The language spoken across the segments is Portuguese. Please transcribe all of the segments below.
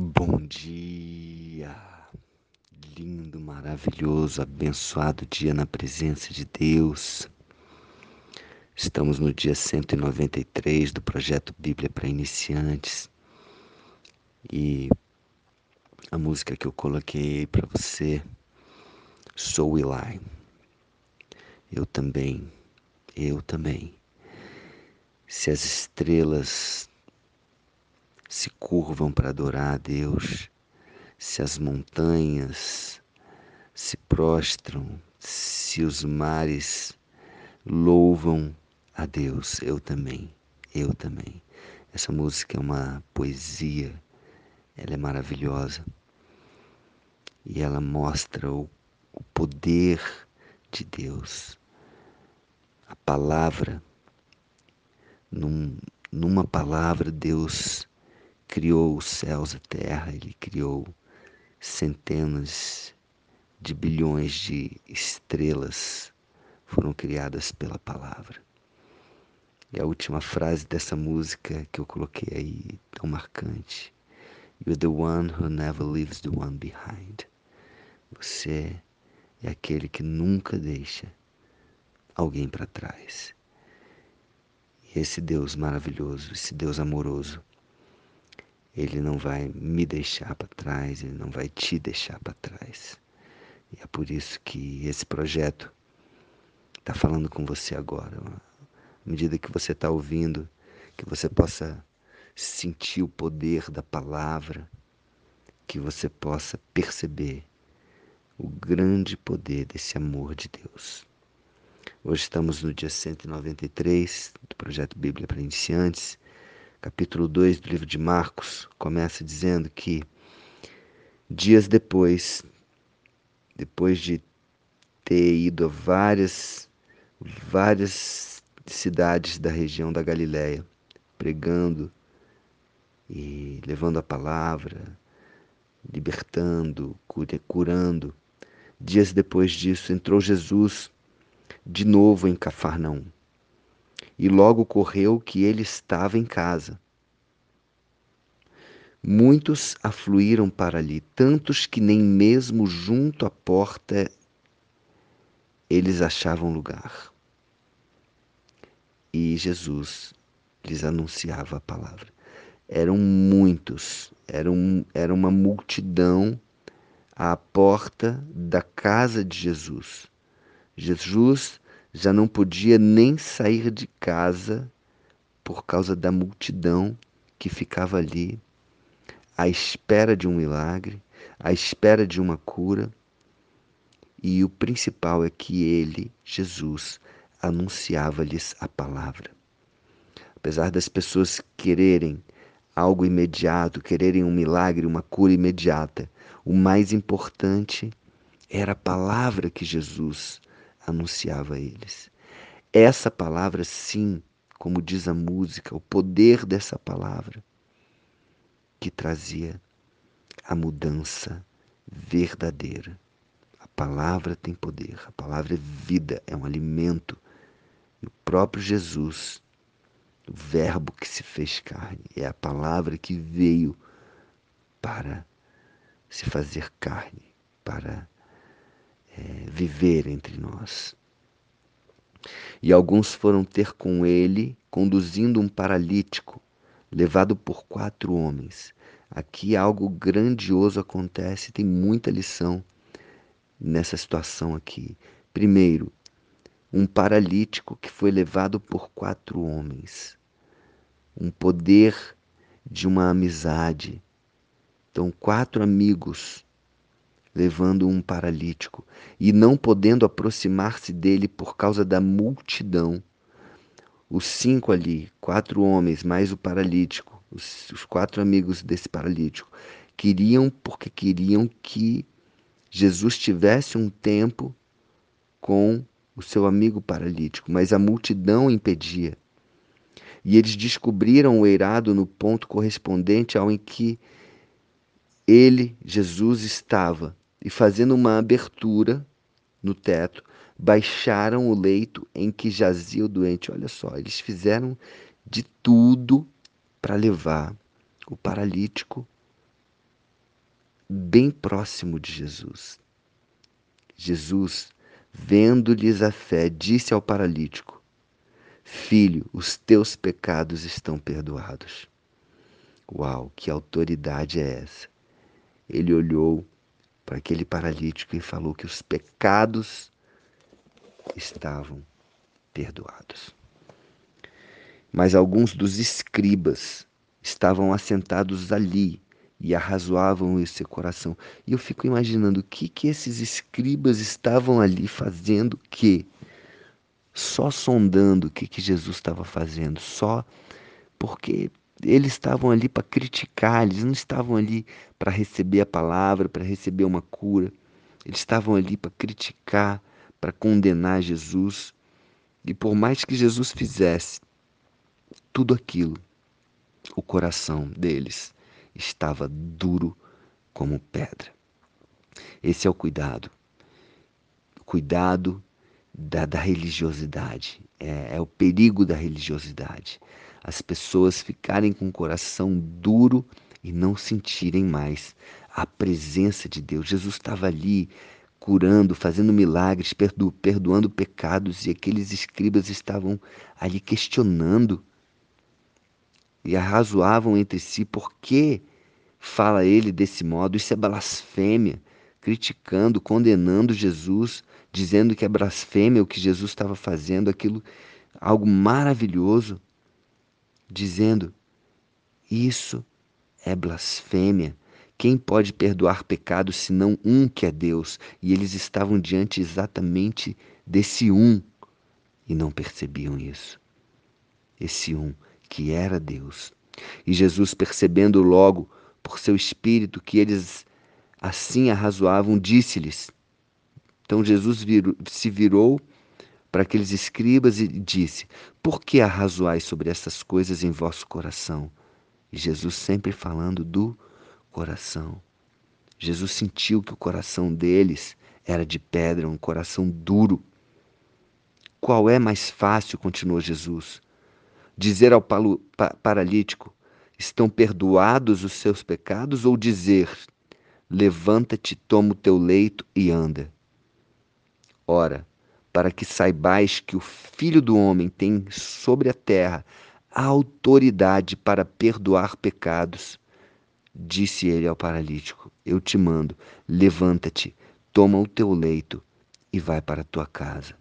Bom dia, lindo, maravilhoso, abençoado dia na presença de Deus. Estamos no dia 193 do projeto Bíblia para Iniciantes e a música que eu coloquei para você, Sou Eli. Eu também, eu também. Se as estrelas se curvam para adorar a Deus, se as montanhas se prostram, se os mares louvam a Deus, eu também, eu também. Essa música é uma poesia, ela é maravilhosa e ela mostra o, o poder de Deus. A palavra, num, numa palavra, Deus criou os céus, a terra, ele criou centenas de bilhões de estrelas foram criadas pela palavra. E a última frase dessa música que eu coloquei aí, tão marcante. You're the one who never leaves the one behind. Você é aquele que nunca deixa alguém para trás. E esse Deus maravilhoso, esse Deus amoroso, ele não vai me deixar para trás, ele não vai te deixar para trás. E é por isso que esse projeto está falando com você agora. À medida que você está ouvindo, que você possa sentir o poder da palavra, que você possa perceber o grande poder desse amor de Deus. Hoje estamos no dia 193 do projeto Bíblia para Iniciantes capítulo 2 do livro de Marcos, começa dizendo que dias depois, depois de ter ido a várias, várias cidades da região da Galiléia, pregando e levando a palavra, libertando, curando. Dias depois disso, entrou Jesus de novo em Cafarnaum e logo correu que ele estava em casa. Muitos afluíram para ali, tantos que nem mesmo junto à porta eles achavam lugar. E Jesus lhes anunciava a palavra. Eram muitos, era, um, era uma multidão à porta da casa de Jesus. Jesus já não podia nem sair de casa por causa da multidão que ficava ali, à espera de um milagre, à espera de uma cura. E o principal é que ele, Jesus, anunciava-lhes a palavra. Apesar das pessoas quererem algo imediato, quererem um milagre, uma cura imediata, o mais importante era a palavra que Jesus anunciava a eles. Essa palavra, sim, como diz a música, o poder dessa palavra que trazia a mudança verdadeira. A palavra tem poder, a palavra é vida, é um alimento. E o próprio Jesus, o Verbo que se fez carne, é a palavra que veio para se fazer carne, para é, viver entre nós. E alguns foram ter com ele, conduzindo um paralítico, levado por quatro homens. Aqui algo grandioso acontece, tem muita lição nessa situação aqui. Primeiro, um paralítico que foi levado por quatro homens. Um poder de uma amizade. Então, quatro amigos levando um paralítico e não podendo aproximar-se dele por causa da multidão. Os cinco ali, quatro homens, mais o paralítico, os, os quatro amigos desse paralítico, queriam porque queriam que Jesus tivesse um tempo com o seu amigo paralítico, mas a multidão impedia. E eles descobriram o eirado no ponto correspondente ao em que ele, Jesus, estava e, fazendo uma abertura no teto, baixaram o leito em que jazia o doente. Olha só, eles fizeram de tudo para levar o paralítico bem próximo de Jesus. Jesus, vendo-lhes a fé, disse ao paralítico: Filho, os teus pecados estão perdoados. Uau, que autoridade é essa? Ele olhou para aquele paralítico e falou que os pecados estavam perdoados. Mas alguns dos escribas estavam assentados ali e arrazoavam esse coração. E eu fico imaginando o que, que esses escribas estavam ali fazendo que só sondando o que, que Jesus estava fazendo, só porque eles estavam ali para criticar, eles não estavam ali para receber a palavra, para receber uma cura. Eles estavam ali para criticar, para condenar Jesus. E por mais que Jesus fizesse tudo aquilo, o coração deles estava duro como pedra. Esse é o cuidado. Cuidado da, da religiosidade. É, é o perigo da religiosidade. As pessoas ficarem com o coração duro e não sentirem mais a presença de Deus. Jesus estava ali curando, fazendo milagres, perdo, perdoando pecados, e aqueles escribas estavam ali questionando e arrazoavam entre si por que fala ele desse modo. Isso é blasfêmia, criticando, condenando Jesus, dizendo que é blasfêmia o que Jesus estava fazendo, aquilo algo maravilhoso, dizendo isso é blasfêmia. Quem pode perdoar pecados senão um que é Deus? E eles estavam diante exatamente desse um e não percebiam isso. Esse um que era Deus. E Jesus, percebendo logo por seu espírito que eles assim arrazoavam, disse-lhes. Então Jesus virou, se virou para aqueles escribas e disse: Por que arrazoais sobre essas coisas em vosso coração? E Jesus sempre falando do coração. Jesus sentiu que o coração deles era de pedra, um coração duro. Qual é mais fácil, continuou Jesus, dizer ao paralítico: Estão perdoados os seus pecados? Ou dizer: Levanta-te, toma o teu leito e anda? Ora, para que saibais que o Filho do Homem tem sobre a terra a autoridade para perdoar pecados, disse ele ao paralítico: Eu te mando, levanta-te, toma o teu leito e vai para a tua casa.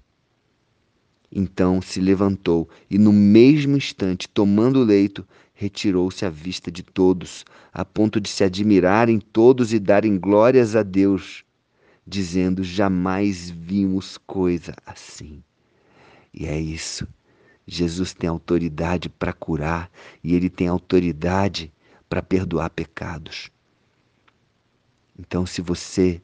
Então se levantou e, no mesmo instante, tomando o leito, retirou-se à vista de todos, a ponto de se admirarem todos e darem glórias a Deus, dizendo: Jamais vimos coisa assim. E é isso. Jesus tem autoridade para curar e ele tem autoridade para perdoar pecados. Então, se você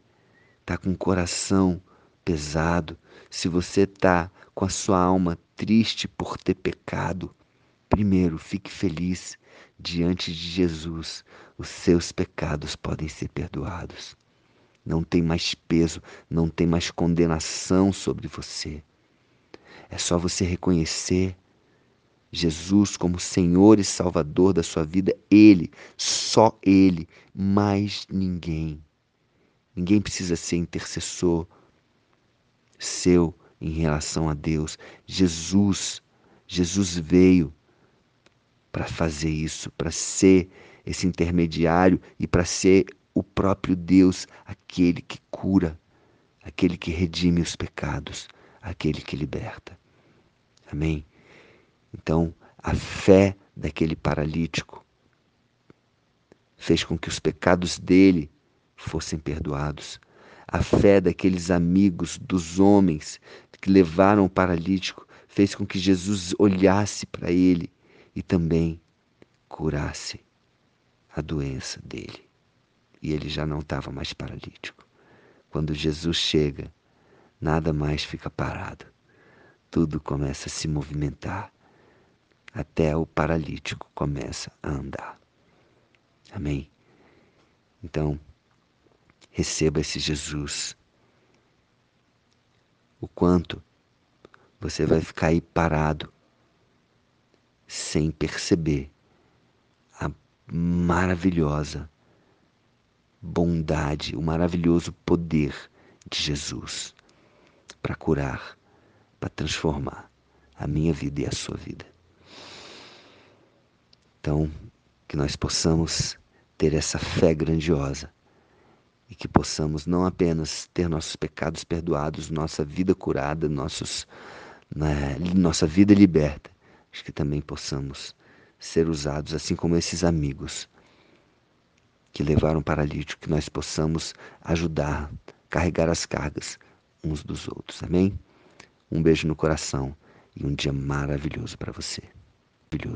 está com o coração pesado, se você está com a sua alma triste por ter pecado, primeiro fique feliz diante de Jesus. Os seus pecados podem ser perdoados. Não tem mais peso, não tem mais condenação sobre você. É só você reconhecer Jesus como Senhor e Salvador da sua vida, Ele, só Ele, mais ninguém. Ninguém precisa ser intercessor seu em relação a Deus. Jesus, Jesus veio para fazer isso, para ser esse intermediário e para ser o próprio Deus, aquele que cura, aquele que redime os pecados, aquele que liberta. Amém? Então, a fé daquele paralítico fez com que os pecados dele fossem perdoados. A fé daqueles amigos, dos homens que levaram o paralítico, fez com que Jesus olhasse para ele e também curasse a doença dele. E ele já não estava mais paralítico. Quando Jesus chega, nada mais fica parado. Tudo começa a se movimentar. Até o paralítico começa a andar. Amém? Então, receba esse Jesus. O quanto você vai ficar aí parado, sem perceber a maravilhosa bondade, o maravilhoso poder de Jesus para curar, para transformar a minha vida e a sua vida. Então, que nós possamos ter essa fé grandiosa e que possamos não apenas ter nossos pecados perdoados, nossa vida curada, nossos, né, nossa vida liberta, mas que também possamos ser usados assim como esses amigos que levaram o paralítico, que nós possamos ajudar, carregar as cargas uns dos outros. Amém? Um beijo no coração e um dia maravilhoso para você. Maravilhoso.